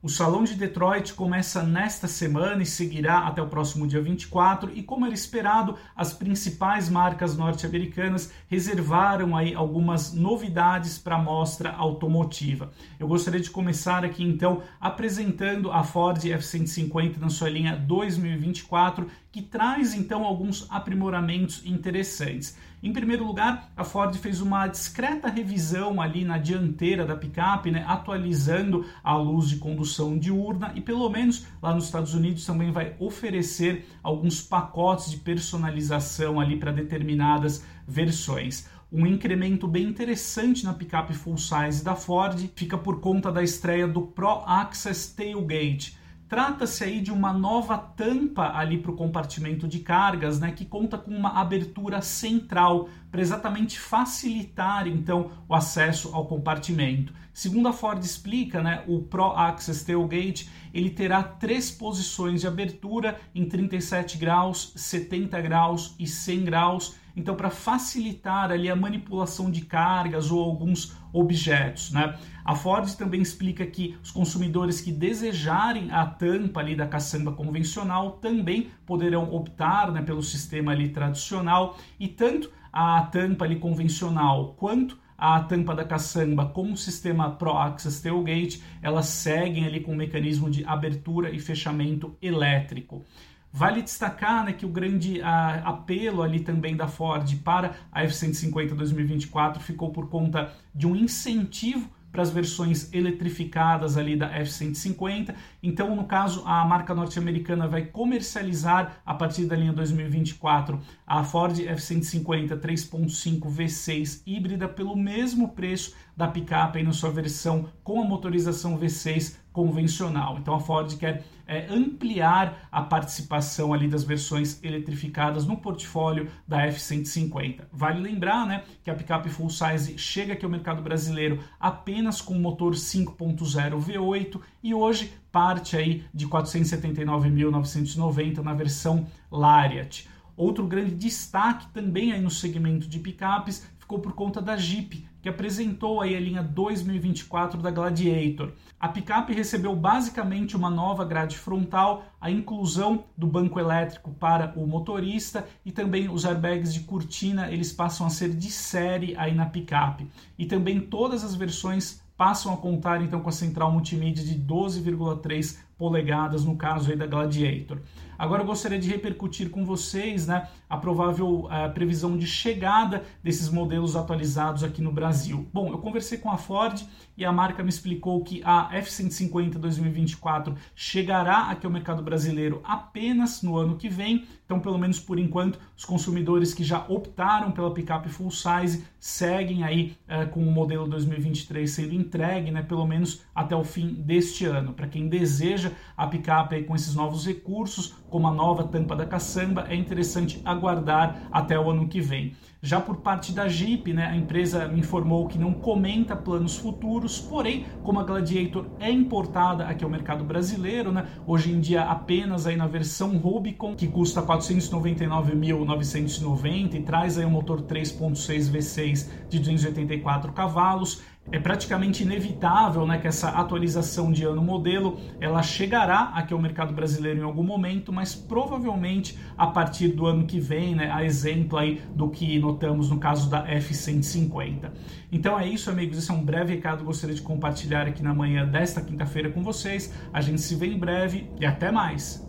O Salão de Detroit começa nesta semana e seguirá até o próximo dia 24, e como era esperado, as principais marcas norte-americanas reservaram aí algumas novidades para a mostra automotiva. Eu gostaria de começar aqui então apresentando a Ford F150 na sua linha 2024, que traz então alguns aprimoramentos interessantes. Em primeiro lugar, a Ford fez uma discreta revisão ali na dianteira da picape, né, atualizando a luz de condução diurna e pelo menos lá nos Estados Unidos também vai oferecer alguns pacotes de personalização ali para determinadas versões um incremento bem interessante na picape full size da Ford fica por conta da estreia do Pro Access Tailgate. Trata-se aí de uma nova tampa ali para o compartimento de cargas, né, que conta com uma abertura central para exatamente facilitar então o acesso ao compartimento. Segundo a Ford explica, né, o Pro Access Tailgate ele terá três posições de abertura em 37 graus, 70 graus e 100 graus então para facilitar ali a manipulação de cargas ou alguns objetos, né? A Ford também explica que os consumidores que desejarem a tampa ali da caçamba convencional também poderão optar né, pelo sistema ali tradicional e tanto a tampa ali convencional quanto a tampa da caçamba com o sistema Pro Access Tailgate, elas seguem ali com o mecanismo de abertura e fechamento elétrico. Vale destacar né, que o grande a, apelo ali também da Ford para a F-150 2024 ficou por conta de um incentivo para as versões eletrificadas ali da F-150. Então, no caso, a marca norte-americana vai comercializar a partir da linha 2024 a Ford F-150 3.5 V6 híbrida pelo mesmo preço da picape na sua versão com a motorização V6 convencional. Então a Ford quer é, ampliar a participação ali das versões eletrificadas no portfólio da F150. Vale lembrar, né, que a picape full size chega aqui ao mercado brasileiro apenas com motor 5.0 V8 e hoje parte aí de 479.990 na versão Lariat. Outro grande destaque também aí no segmento de picapes ficou por conta da Jeep, que apresentou aí a linha 2024 da Gladiator. A picape recebeu basicamente uma nova grade frontal, a inclusão do banco elétrico para o motorista e também os airbags de cortina, eles passam a ser de série aí na picape. E também todas as versões passam a contar então com a central multimídia de 12,3 polegadas no caso aí da Gladiator. Agora eu gostaria de repercutir com vocês né, a provável uh, previsão de chegada desses modelos atualizados aqui no Brasil. Bom, eu conversei com a Ford e a marca me explicou que a F-150 2024 chegará aqui ao mercado brasileiro apenas no ano que vem. Então, pelo menos por enquanto, os consumidores que já optaram pela picape full size seguem aí uh, com o modelo 2023 sendo entregue, né, pelo menos até o fim deste ano. Para quem deseja a picape com esses novos recursos, como a nova tampa da caçamba, é interessante aguardar até o ano que vem. Já por parte da Jeep, né, a empresa informou que não comenta planos futuros, porém, como a Gladiator é importada aqui ao mercado brasileiro, né, hoje em dia apenas aí na versão Rubicon, que custa 499.990 e traz aí um motor 3.6 V6 de 284 cavalos, é praticamente inevitável né, que essa atualização de ano modelo ela chegará aqui ao mercado brasileiro em algum momento, mas provavelmente a partir do ano que vem, né, a exemplo aí do que notamos no caso da F150. Então é isso, amigos. Esse é um breve recado que gostaria de compartilhar aqui na manhã desta quinta-feira com vocês. A gente se vê em breve e até mais.